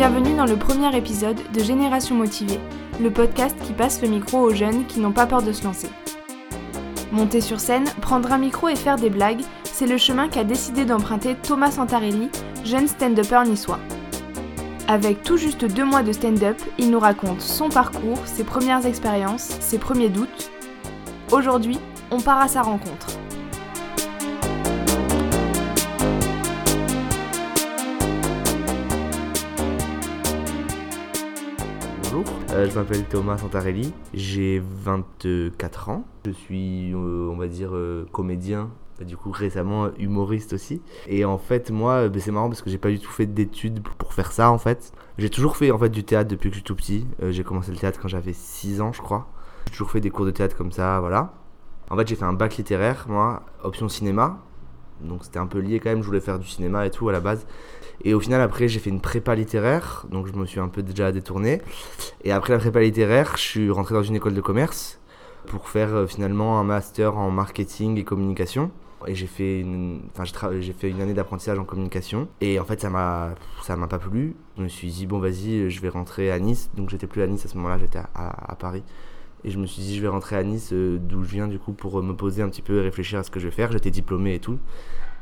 Bienvenue dans le premier épisode de Génération Motivée, le podcast qui passe le micro aux jeunes qui n'ont pas peur de se lancer. Monter sur scène, prendre un micro et faire des blagues, c'est le chemin qu'a décidé d'emprunter Thomas Santarelli, jeune stand-upper niçois. Avec tout juste deux mois de stand-up, il nous raconte son parcours, ses premières expériences, ses premiers doutes. Aujourd'hui, on part à sa rencontre. Euh, je m'appelle Thomas Santarelli, j'ai 24 ans. Je suis, euh, on va dire, euh, comédien, du coup récemment humoriste aussi. Et en fait, moi, bah, c'est marrant parce que j'ai pas du tout fait d'études pour- faire ça en fait. J'ai toujours fait en fait du théâtre depuis que je suis tout petit. J'ai commencé le théâtre quand j'avais 6 ans, je crois. J'ai toujours fait des cours de théâtre comme ça, voilà. En fait, j'ai fait un bac littéraire, moi, option cinéma. Donc c'était un peu lié quand même, je voulais faire du cinéma et tout à la base. Et au final, après, j'ai fait une prépa littéraire, donc je me suis un peu déjà détourné. Et après la prépa littéraire, je suis rentré dans une école de commerce pour faire euh, finalement un master en marketing et communication. Et j'ai fait une, enfin, j'ai fait une année d'apprentissage en communication. Et en fait, ça m'a, ça m'a pas plu. Je me suis dit bon, vas-y, je vais rentrer à Nice. Donc j'étais plus à Nice à ce moment-là, j'étais à, Paris. Et je me suis dit, je vais rentrer à Nice, euh, d'où je viens du coup, pour euh, me poser un petit peu et réfléchir à ce que je vais faire. J'étais diplômé et tout.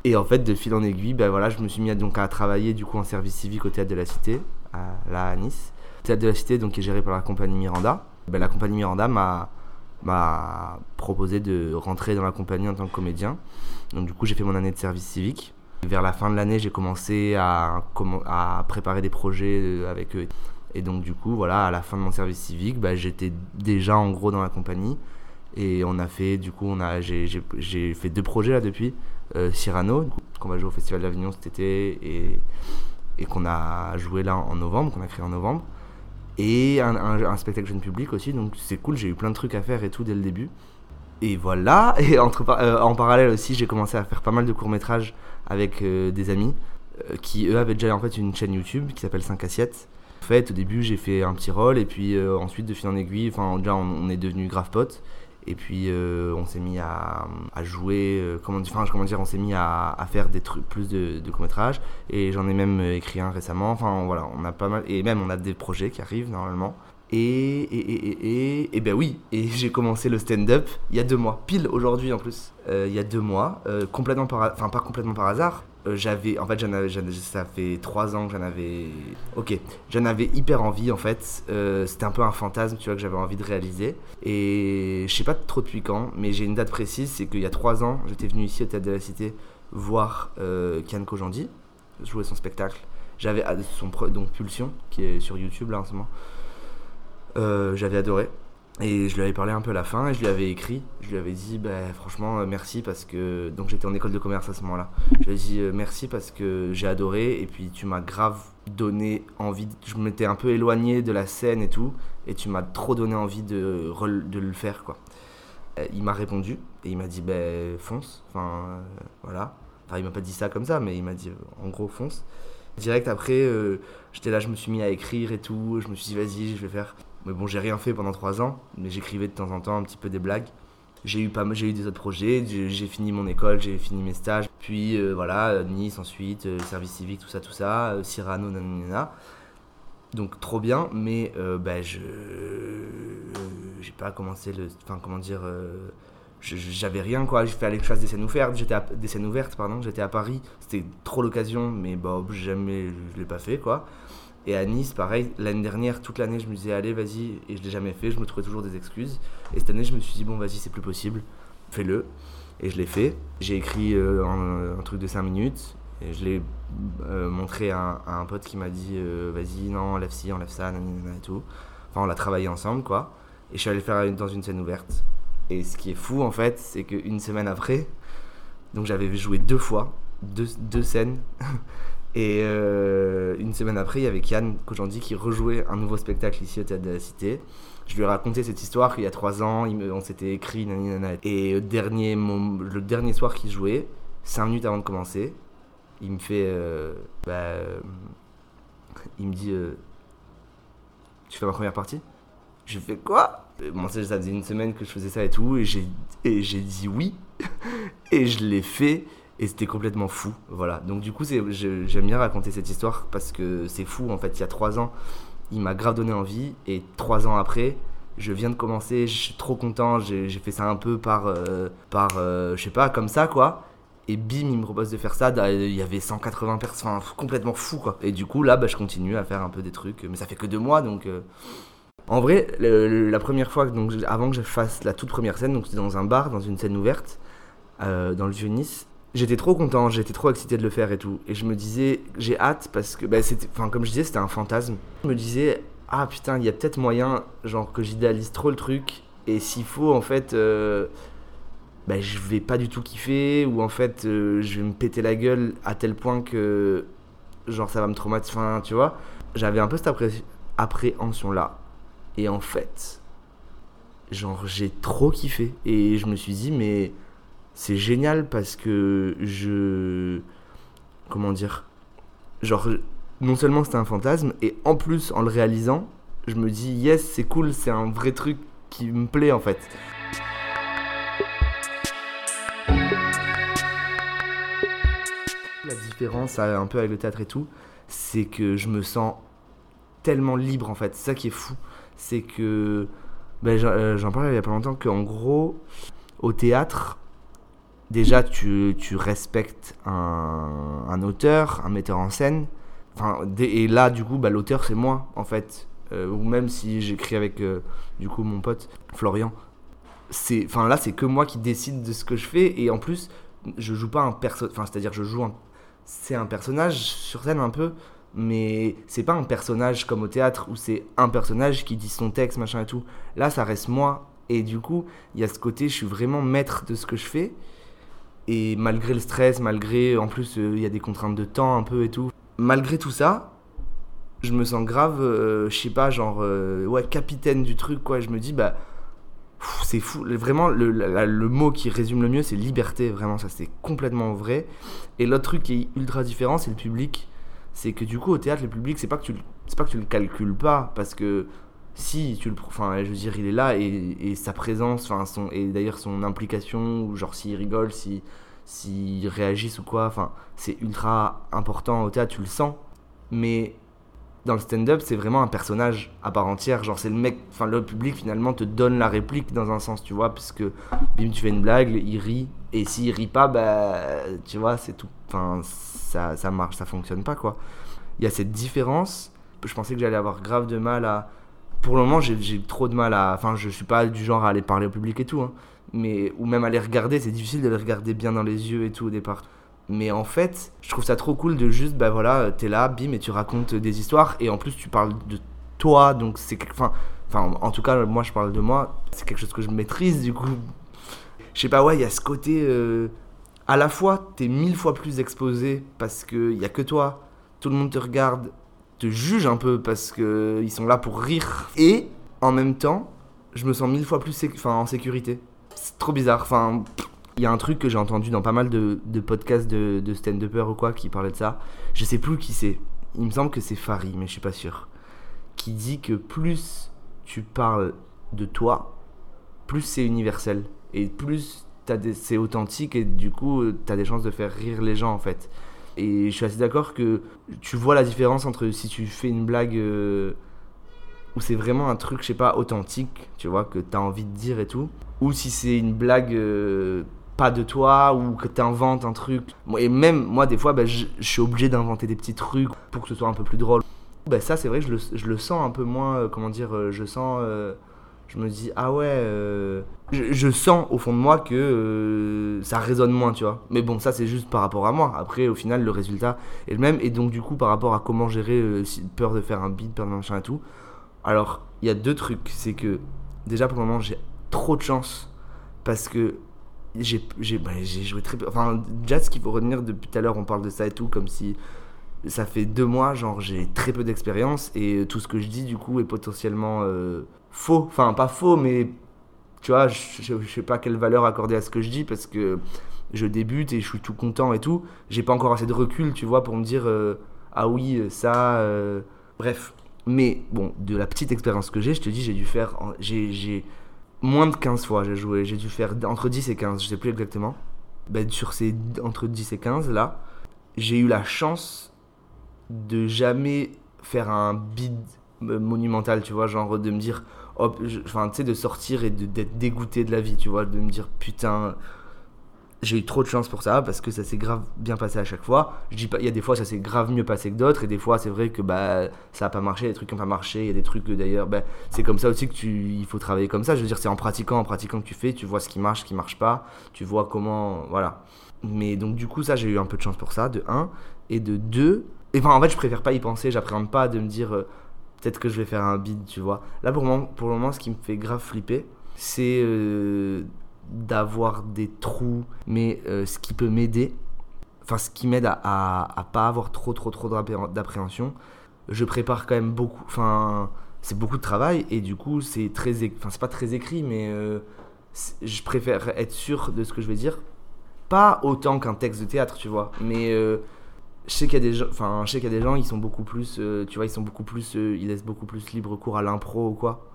Et en fait, de fil en aiguille, ben voilà, je me suis mis à, donc à travailler du coup en service civique au théâtre de la Cité, là à Nice. Le théâtre de la Cité, donc est géré par la compagnie Miranda. Ben, la compagnie Miranda m'a m'a proposé de rentrer dans la compagnie en tant que comédien. Donc du coup, j'ai fait mon année de service civique. Vers la fin de l'année, j'ai commencé à, à préparer des projets euh, avec eux. Et donc du coup, voilà, à la fin de mon service civique, bah, j'étais déjà en gros dans la compagnie. Et on a fait, du coup, on a, j'ai fait deux projets là depuis. Euh, Cyrano, qu'on va jouer au Festival d'Avignon cet été et, qu'on a joué là en novembre, qu'on a créé en novembre. Et un, spectacle jeune public aussi, donc c'est cool, j'ai eu plein de trucs à faire et tout dès le début. Et voilà, et entre, euh, en parallèle aussi, j'ai commencé à faire pas mal de courts-métrages avec euh, des amis qui, eux, avaient déjà en fait une chaîne YouTube qui s'appelle 5 assiettes. En fait, au début, j'ai fait un petit rôle, et puis ensuite, de fil en aiguille, enfin, déjà, on, on est devenus grave potes. Et puis, euh, on s'est mis à, jouer, euh, comment, enfin, comment dire, on s'est mis à, faire des trucs, plus de, de courts-métrages. Et j'en ai même euh, écrit un récemment. Enfin, voilà, on a pas mal, et même, on a des projets qui arrivent normalement. Et, et, et, et, et, ben oui, et j'ai commencé le stand-up il y a deux mois, pile aujourd'hui en plus. Il y a deux mois, complètement par, enfin pas complètement par hasard. Euh, j'avais, en fait, j'en avais, ça fait trois ans que j'en avais. Ok, j'en avais hyper envie en fait. Euh, c'était un peu un fantasme, tu vois, que j'avais envie de réaliser. Et je sais pas trop depuis quand, mais j'ai une date précise, c'est qu'il y a trois ans, j'étais venu ici au Théâtre de la Cité voir euh, Kian Kojandi jouer son spectacle. J'avais ad- son donc Pulsion qui est sur YouTube là en ce moment. Euh, j'avais adoré. Et je lui avais parlé un peu à la fin et je lui avais écrit. Je lui avais dit, bah, franchement, euh, merci parce que. Donc j'étais en école de commerce à ce moment-là. Je lui ai dit, euh, merci parce que j'ai adoré et puis tu m'as grave donné envie. Je m'étais un peu éloigné de la scène et tout. Et tu m'as trop donné envie de, de le faire, quoi. Euh, il m'a répondu et il m'a dit, bah, fonce. Enfin, voilà. Enfin, il m'a pas dit ça comme ça, mais il m'a dit, en gros, fonce. Direct après, j'étais là, je me suis mis à écrire et tout. Je me suis dit, vas-y, je vais faire. Mais bon, j'ai rien fait pendant trois ans, mais j'écrivais de temps en temps un petit peu des blagues. J'ai eu, pas, j'ai eu des autres projets, j'ai fini mon école, j'ai fini mes stages. Puis euh, voilà, Nice ensuite, euh, service civique, tout ça, tout ça, euh, Cyrano, nanana. Donc trop bien, mais bah, je. J'ai pas commencé le. Enfin, comment dire. j'avais rien quoi, j'ai fait que je des scènes ouvertes, j'étais à- des scènes ouvertes pardon, j'étais à Paris, c'était trop l'occasion mais bon jamais je l'ai pas fait quoi. Et à Nice, pareil, l'année dernière, toute l'année, je me disais, allez, vas-y, et je l'ai jamais fait, je me trouvais toujours des excuses. Et cette année, je me suis dit, bon, vas-y, c'est plus possible, fais-le. Et je l'ai fait. J'ai écrit euh, un, truc de 5 minutes, et je l'ai euh, montré à un, à un pote qui m'a dit, euh, vas-y, non, enlève ci, enlève ça, nanana et tout. Enfin, on l'a travaillé ensemble, quoi. Et je suis allé le faire dans une scène ouverte. Et ce qui est fou, en fait, c'est qu'une semaine après, donc j'avais joué deux fois, deux, deux scènes. Et euh, une semaine après, il y avait Kian Kojandi qui rejouait un nouveau spectacle ici au Théâtre de la Cité. Je lui ai raconté cette histoire qu'il y a trois ans, on s'était écrit, nani, nana. Et au dernier, le dernier soir qu'il jouait, cinq minutes avant de commencer, il me fait. euh, bah, euh, il me dit Tu fais ma première partie? Je fais quoi? Ça, faisait une semaine que je faisais ça et tout, et j'ai dit oui. et je l'ai fait. Et c'était complètement fou, voilà. Donc du coup, j'aime bien raconter cette histoire parce que c'est fou, en fait, il y a trois ans, il m'a grave donné envie, et trois ans après, je viens de commencer, je suis trop content, j'ai fait ça un peu par, euh, par euh, je sais pas, comme ça, quoi. Et bim, il me propose de faire ça, il y avait 180 personnes, complètement fou, quoi. Et du coup, là, bah, je continue à faire un peu des trucs, mais ça fait que deux mois, donc... Euh. En vrai, la première fois, donc, avant que je fasse la toute première scène, donc c'était dans un bar, dans une scène ouverte, dans le Vieux-Nice, j'étais trop content, j'étais trop excité de le faire et tout. Et je me disais, j'ai hâte parce que, bah, enfin, comme je disais, c'était un fantasme. Je me disais, ah putain, il y a peut-être moyen, genre que j'idéalise trop le truc, et s'il faut, en fait, euh, bah, je vais pas du tout kiffer, ou en fait, euh, je vais me péter la gueule à tel point que, genre, ça va me traumatiser, tu vois. J'avais un peu cette appréhension-là. Et en fait, genre, j'ai trop kiffé, et je me suis dit, mais c'est génial parce que je. Comment dire Genre, non seulement c'était un fantasme, et en plus, en le réalisant, je me dis, yes, c'est cool, c'est un vrai truc qui me plaît en fait. La différence un peu avec le théâtre et tout, c'est que je me sens tellement libre en fait. C'est ça qui est fou. C'est que. Ben, euh, j'en parlais il y a pas longtemps qu'en gros, au théâtre, déjà tu, tu respectes un, un, auteur, un metteur en scène, et là, du coup, bah, l'auteur, c'est moi, en fait. Euh, ou même si j'écris avec, euh, du coup, mon pote Florian. C'est, enfin, là, c'est que moi qui décide de ce que je fais. Et en plus, je joue pas un personnage. Enfin, c'est-à-dire, je joue un. C'est un personnage sur scène un peu. Mais c'est pas un personnage comme au théâtre où c'est un personnage qui dit son texte, machin et tout. Là, ça reste moi. Et du coup, il y a ce côté, je suis vraiment maître de ce que je fais. Et malgré le stress, malgré. En plus, euh, il y a des contraintes de temps un peu et tout malgré tout ça, je me sens grave, euh, je sais pas, genre, euh, ouais, capitaine du truc, quoi. Je me dis, bah, c'est fou. Vraiment, le, le, mot qui résume le mieux, c'est liberté, vraiment, ça c'est complètement vrai. Et l'autre truc qui est ultra différent, c'est le public. C'est que du coup, au théâtre, le public, c'est pas que tu, pas que tu le calcules pas, parce que si tu le enfin je veux dire il est là et, sa présence enfin son et d'ailleurs son implication ou genre s'il rigole si s'ils réagissent ou quoi. Enfin, c'est ultra important au théâtre, tu le sens. Mais dans le stand-up, c'est vraiment un personnage à part entière. Genre, c'est le mec, enfin, le public finalement te donne la réplique dans un sens, tu vois, puisque bim, tu fais une blague, il rit, et s'il rit pas, bah, tu vois, c'est tout. Enfin, ça, ça marche, ça fonctionne pas, quoi. Il y a cette différence. Je pensais que j'allais avoir grave de mal à. Pour le moment, j'ai trop de mal à. Enfin, je suis pas du genre à aller parler au public et tout, hein mais ou même à les regarder, c'est difficile de les regarder bien dans les yeux et tout au départ. Mais en fait, je trouve ça trop cool de juste, bah voilà, t'es là, bim, et tu racontes des histoires, et en plus tu parles de toi, donc c'est enfin, enfin, en tout cas, moi je parle de moi, c'est quelque chose que je maîtrise, du coup, je sais pas, ouais, il y a ce côté, euh, à la fois, t'es mille fois plus exposé parce qu'il y a que toi, tout le monde te regarde, te juge un peu parce qu'ils sont là pour rire, et en même temps, je me sens mille fois plus en sécurité c'est trop bizarre. Enfin, il y a un truc que j'ai entendu dans pas mal de, podcasts de, de stand-upper ou quoi qui parlait de ça. Je sais plus qui c'est. Il me semble que c'est Fari, mais je suis pas sûr. Qui dit que plus tu parles de toi, plus c'est universel. Et plus c'est authentique et du coup, tu as des chances de faire rire les gens en fait. Et je suis assez d'accord que tu vois la différence entre si tu fais une blague euh, où c'est vraiment un truc, je sais pas, authentique, tu vois, que tu as envie de dire et tout, ou si c'est une blague euh, pas de toi ou que tu inventes un truc. Et même moi, des fois, bah, je, suis obligé d'inventer des petits trucs pour que ce soit un peu plus drôle. Bah, ça, c'est vrai, je le, je le, sens un peu moins, euh, comment dire, je sens. Je me dis, ah ouais, je, je, sens au fond de moi que ça résonne moins, tu vois. Mais bon, ça, c'est juste par rapport à moi. Après, au final, le résultat est le même. Et donc, du coup, par rapport à comment gérer peur de faire un beat, peur de machin et tout. Alors, il y a deux trucs. C'est que, déjà, pour le moment, j'ai trop de chance parce que j'ai bah, joué très peu. Enfin, déjà, ce qu'il faut retenir depuis tout à l'heure, on parle de ça et tout, comme si ça fait deux mois, genre j'ai très peu d'expérience et tout ce que je dis du coup est potentiellement euh, faux. Enfin, pas faux, mais tu vois, je, je, sais pas quelle valeur accorder à ce que je dis parce que je débute et je suis tout content et tout. J'ai pas encore assez de recul, tu vois, pour me dire euh, ah oui, ça. Euh, bref. Mais bon, de la petite expérience que j'ai, je te dis, j'ai dû faire. J'ai moins de 15 fois j'ai joué. J'ai dû faire entre 10 et 15, je sais plus exactement. ben, sur ces entre 10 et 15 là, j'ai eu la chance de jamais faire un bid euh, monumental, tu vois, genre de me dire, tu sais, de sortir et d'être dégoûté de la vie, tu vois, de me dire, putain, j'ai eu trop de chance pour ça parce que ça s'est grave bien passé à chaque fois. Je dis pas, il y a des fois ça s'est grave mieux passé que d'autres et des fois c'est vrai que bah ça a pas marché, des trucs qui n'ont pas marché, il y a des trucs d'ailleurs, bah, c'est comme ça aussi que tu, il faut travailler comme ça. Je veux dire, c'est en pratiquant, en pratiquant que tu fais, tu vois ce qui marche, ce qui marche pas, tu vois comment, voilà. Mais donc du coup ça j'ai eu un peu de chance pour ça, de 1 et de 2. Et enfin en fait je préfère pas y penser, j'appréhende pas de me dire euh, peut-être que je vais faire un bid, tu vois. Là pour, pour le moment ce qui me fait grave flipper, c'est euh, d'avoir des trous, mais euh, ce qui peut m'aider, enfin ce qui m'aide à, pas avoir trop trop trop d'appréhension, je prépare quand même beaucoup, enfin c'est beaucoup de travail et du coup c'est très, enfin c'est pas très écrit, mais euh, je préfère être sûr de ce que je vais dire, pas autant qu'un texte de théâtre, tu vois, mais je sais qu'il y a des gens enfin je sais qu'il y a des gens ils sont beaucoup plus tu vois ils sont beaucoup plus ils laissent beaucoup plus libre cours à l'impro ou quoi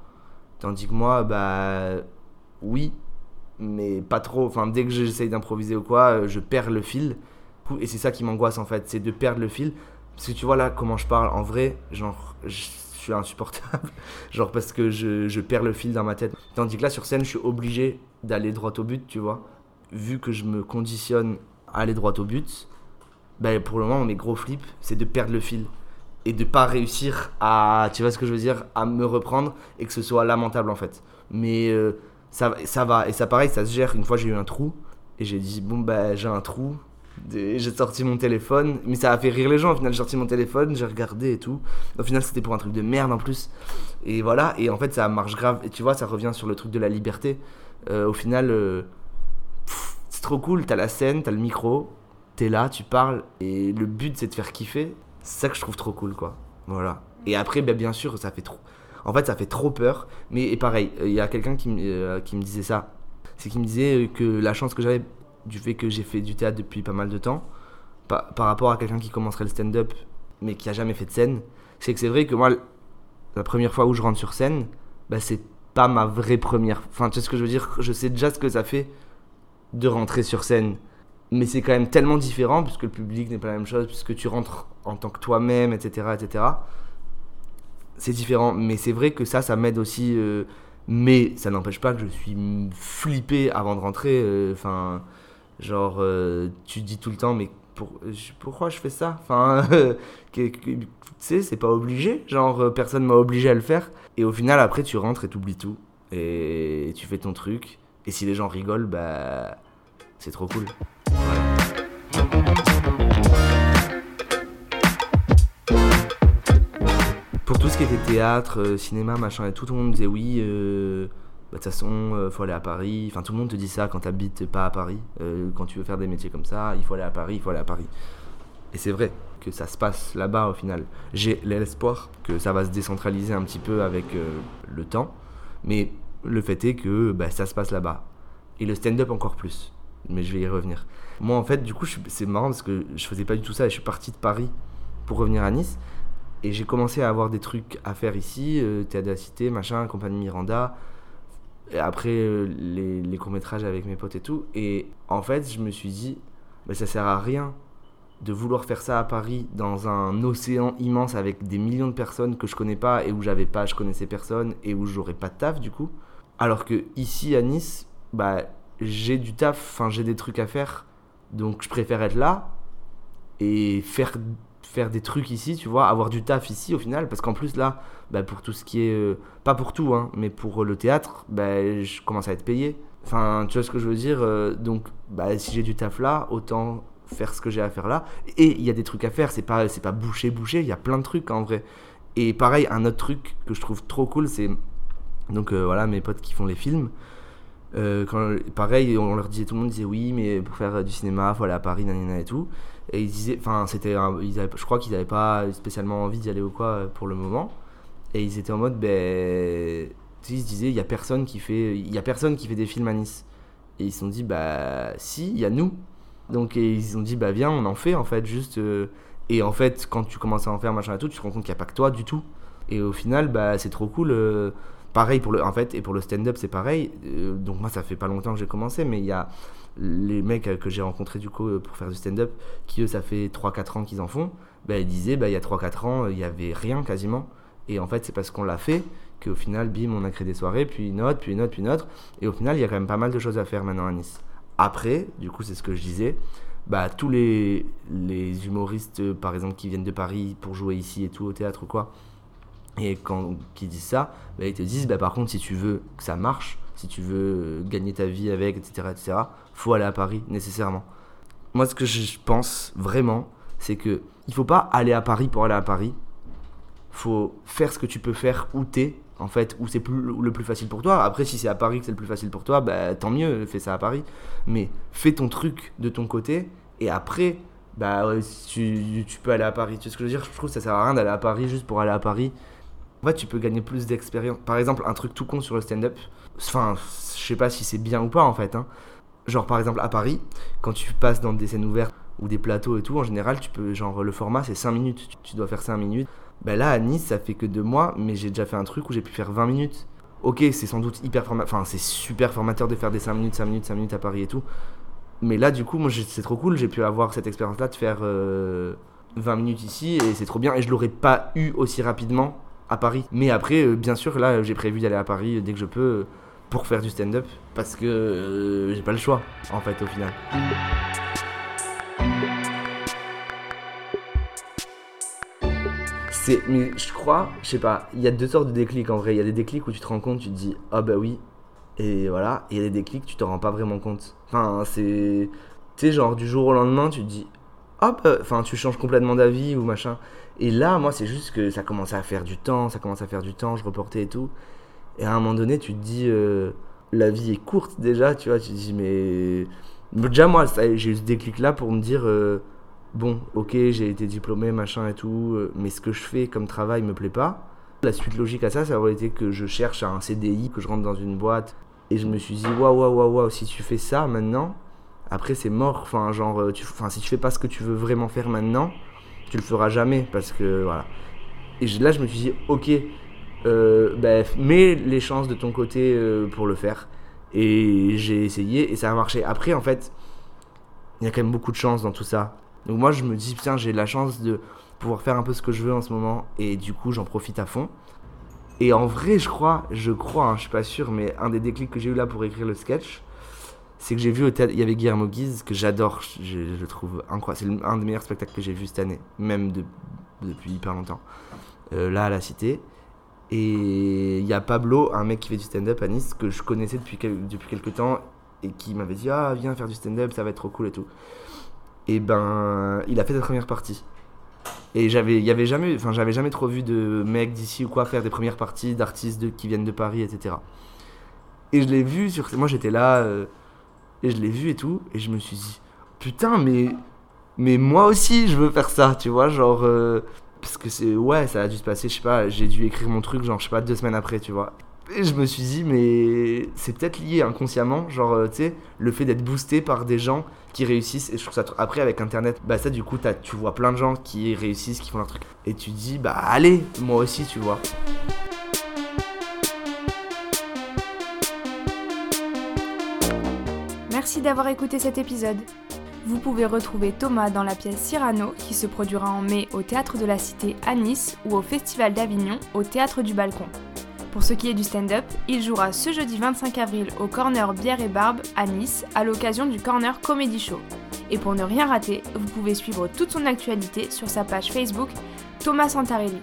tandis que moi bah oui mais pas trop. Enfin, dès que j'essaye d'improviser ou quoi, euh, je perds le fil. Et c'est ça qui m'angoisse en fait, c'est de perdre le fil. Parce que tu vois là comment je parle, en vrai, genre, je suis insupportable. genre parce que je, je, perds le fil dans ma tête. Tandis que là sur scène, je suis obligé d'aller droit au but, tu vois. Vu que je me conditionne à aller droit au but, ben, pour le moment, mes gros flips, c'est de perdre le fil. Et de pas réussir à, tu vois ce que je veux dire, à me reprendre et que ce soit lamentable en fait. Mais. Euh, ça, ça va. Et ça, pareil, ça se gère. Une fois, j'ai eu un trou et j'ai dit, bon, bah, j'ai un trou. J'ai sorti mon téléphone, mais ça a fait rire les gens. Au final, j'ai sorti mon téléphone, j'ai regardé et tout. Au final, c'était pour un truc de merde en plus. Et voilà, et en fait, ça marche grave. Et tu vois, ça revient sur le truc de la liberté. Euh, au final, euh, c'est trop cool. T'as la scène, t'as le micro, t'es là, tu parles. Et le but, c'est de faire kiffer. C'est ça que je trouve trop cool, quoi. Voilà. Et après, bah, bien sûr, ça fait trop. En fait, ça fait trop peur. Mais et pareil, il y a quelqu'un qui, euh, qui, me disait ça. C'est qu'il me disait que la chance que j'avais du fait que j'ai fait du théâtre depuis pas mal de temps, par, rapport à quelqu'un qui commencerait le stand-up, mais qui a jamais fait de scène, c'est que c'est vrai que moi, la première fois où je rentre sur scène, bah, c'est pas ma vraie première. Enfin, tu sais ce que je veux dire? Je sais déjà ce que ça fait de rentrer sur scène. Mais c'est quand même tellement différent, puisque le public n'est pas la même chose, puisque tu rentres en tant que toi-même, etc., etc c'est différent. Mais c'est vrai que ça, ça m'aide aussi. Euh, mais ça n'empêche pas que je suis flippé avant de rentrer. Euh, enfin, genre, euh, tu dis tout le temps, mais pour, pourquoi je fais ça? Enfin, tu sais, c'est pas obligé. Genre, personne m'a obligé à le faire. Et au final, après, tu rentres et t'oublies tout. Et tu fais ton truc. Et si les gens rigolent, bah, c'est trop cool. Pour tout ce qui était théâtre, euh, cinéma, machin et tout, le monde disait oui, euh, bah, de toute façon, euh, faut aller à Paris. Enfin, tout le monde te dit ça quand tu habites pas à Paris. quand tu veux faire des métiers comme ça, il faut aller à Paris, il faut aller à Paris. Et c'est vrai que ça se passe là-bas au final. J'ai l'espoir que ça va se décentraliser un petit peu avec le temps. Mais le fait est que bah, ça se passe là-bas. Et le stand-up encore plus. Mais je vais y revenir. Moi, en fait, du coup, c'est marrant parce que je faisais pas du tout ça et je suis parti de Paris pour revenir à Nice. Et j'ai commencé à avoir des trucs à faire ici, euh, Cité, machin, Compagnie Miranda. Après, euh, les, courts-métrages avec mes potes et tout. Et en fait, je me suis dit, mais ça sert à rien de vouloir faire ça à Paris dans un océan immense avec des millions de personnes que je connais pas et où j'avais pas, je connaissais personne et où j'aurais pas de taf du coup. Alors que ici à Nice, bah j'ai du taf, enfin j'ai des trucs à faire, donc je préfère être là et faire faire des trucs ici, tu vois, avoir du taf ici au final, parce qu'en plus là, bah, pour tout ce qui est, euh, pas pour tout, hein, mais pour le théâtre, bah, je commence à être payé. Enfin, tu vois ce que je veux dire euh, Donc, bah, si j'ai du taf là, autant faire ce que j'ai à faire là. Et il y a des trucs à faire, c'est pas, c'est pas boucher, boucher, il y a plein de trucs en vrai. Et pareil, un autre truc que je trouve trop cool, c'est donc euh, voilà mes potes qui font les films. pareil, on leur disait, tout le monde disait oui, mais pour faire du cinéma, faut aller à Paris, nanana et tout. Et ils disaient, enfin, c'était, je crois qu'ils n'avaient pas spécialement envie d'y aller ou quoi euh, pour le moment. Et ils étaient en mode, ben, ils se disaient, il y a personne qui fait, il y a personne qui fait des films à Nice. Et ils se sont dit, bah, si, il y a nous. Donc ils ont dit, bah, viens, on en fait en fait, juste. Euh, et en fait, quand tu commences à en faire machin et tout, tu te rends compte qu'il n'y a pas que toi du tout. Et au final, bah, c'est trop cool. Euh, pareil pour le, en fait, et pour le stand-up, c'est pareil. donc moi, ça fait pas longtemps que j'ai commencé, mais il y a les mecs que j'ai rencontrés du coup pour faire du stand-up, qui eux, ça fait 3-4 ans qu'ils en font, bah, ils disaient, bah, il y a 3-4 ans, il n'y avait rien quasiment. Et en fait, c'est parce qu'on l'a fait qu'au final, bim, on a créé des soirées, puis une autre, puis une autre, puis une autre. Et au final, il y a quand même pas mal de choses à faire maintenant à Nice. Après, du coup, c'est ce que je disais, bah, tous les, les humoristes, par exemple, qui viennent de Paris pour jouer ici et tout au théâtre ou quoi, et quand qui disent ça, bah, ils te disent, bah, par contre, si tu veux que ça marche, si tu veux gagner ta vie avec, etc., etc., faut aller à Paris nécessairement. Moi, ce que je pense vraiment, c'est que il faut pas aller à Paris pour aller à Paris. Faut faire ce que tu peux faire où t'es, en fait, où c'est le plus facile pour toi. Après, si c'est à Paris que c'est le plus facile pour toi, bah, tant mieux, fais ça à Paris. Mais fais ton truc de ton côté, et après, bah, tu, tu peux aller à Paris. Tu sais ce que je veux dire? Je trouve que ça sert à rien d'aller à Paris juste pour aller à Paris. En fait, tu peux gagner plus d'expérience. Par exemple, un truc tout con sur le stand-up. Enfin, je sais pas si c'est bien ou pas en fait. Hein. Genre, par exemple, à Paris, quand tu passes dans des scènes ouvertes ou des plateaux et tout, en général, tu peux, genre, le format c'est 5 minutes. Tu dois faire 5 minutes. Ben là, à Nice, ça fait que 2 mois, mais j'ai déjà fait un truc où j'ai pu faire 20 minutes. Ok, c'est sans doute hyper formateur. Enfin, c'est super formateur de faire des 5 minutes, 5 minutes, 5 minutes à Paris et tout. Mais là, du coup, moi, c'est trop cool. J'ai pu avoir cette expérience-là de faire 20 euh, minutes ici et c'est trop bien. Et je l'aurais pas eu aussi rapidement à Paris. Mais après, euh, bien sûr, là, j'ai prévu d'aller à Paris dès que je peux pour faire du stand-up parce que euh, j'ai pas le choix, en fait, au final. C'est, mais je crois, je sais pas, il y a deux sortes de déclics en vrai. Il y a des déclics où tu te rends compte, tu te dis, ah bah oui, et voilà. Il y a des déclics, tu te rends pas vraiment compte. Enfin, c'est, tu sais, genre du jour au lendemain, tu te dis, hop, euh, enfin, tu changes complètement d'avis ou machin. Et là, moi, c'est juste que ça commençait à faire du temps, ça commence à faire du temps, je reportais et tout. Et à un moment donné, tu te dis, euh, la vie est courte déjà, tu vois, tu te dis, mais. Déjà, moi, j'ai eu ce déclic-là pour me dire, euh, bon, ok, j'ai été diplômé, machin et tout, euh, mais ce que je fais comme travail me plaît pas. La suite logique à ça, ça aurait été que je cherche un CDI, que je rentre dans une boîte. Et je me suis dit, waouh, waouh, waouh, waouh, si tu fais ça maintenant, après c'est mort. Enfin, genre, tu, enfin, si tu fais pas ce que tu veux vraiment faire maintenant, tu le feras jamais. Parce que, voilà. Et là, je me suis dit, ok, bah, mets les chances de ton côté pour le faire. Et j'ai essayé et ça a marché. Après, en fait, il y a quand même beaucoup de chance dans tout ça. Donc moi je me dis putain j'ai la chance de pouvoir faire un peu ce que je veux en ce moment et du coup j'en profite à fond. Et en vrai je crois, je crois, hein, je suis pas sûr, mais un des déclics que j'ai eu là pour écrire le sketch, c'est que j'ai vu au théâtre, il y avait Guillermo Guise que j'adore, je, le trouve incroyable, c'est un des meilleurs spectacles que j'ai vu cette année, même depuis hyper longtemps. Euh, là à la Cité. Et il y a Pablo, un mec qui fait du stand-up à Nice, que je connaissais depuis, quelques temps, et qui m'avait dit Ah, viens faire du stand-up, ça va être trop cool et tout et ben il a fait sa première partie. Et j'avais, y avait jamais, enfin j'avais jamais trop vu de mecs d'ici ou quoi faire des premières parties d'artistes qui viennent de Paris, etc. Et je l'ai vu sur, moi j'étais là euh, et je l'ai vu et tout, et je me suis dit putain mais mais moi aussi je veux faire ça, tu vois, genre euh, parce que c'est ouais ça a dû se passer, je sais pas, j'ai dû écrire mon truc genre je sais pas deux semaines après, tu vois. Et je me suis dit, mais c'est peut-être lié inconsciemment, genre, euh, tu sais, le fait d'être boosté par des gens qui réussissent. Et je trouve ça. Après, avec Internet, bah, ça, du coup, as, tu vois plein de gens qui réussissent, qui font leur truc. Et tu dis, bah, allez, moi aussi, tu vois. Merci d'avoir écouté cet épisode. Vous pouvez retrouver Thomas dans la pièce Cyrano qui se produira en mai au Théâtre de la Cité à Nice ou au Festival d'Avignon au Théâtre du Balcon. Pour ce qui est du stand-up, il jouera ce jeudi 25 avril au Corner Bière et Barbe à Nice à l'occasion du Corner Comedy Show. Et pour ne rien rater, vous pouvez suivre toute son actualité sur sa page Facebook Thomas Santarelli.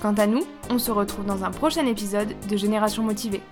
Quant à nous, on se retrouve dans un prochain épisode de Génération Motivée.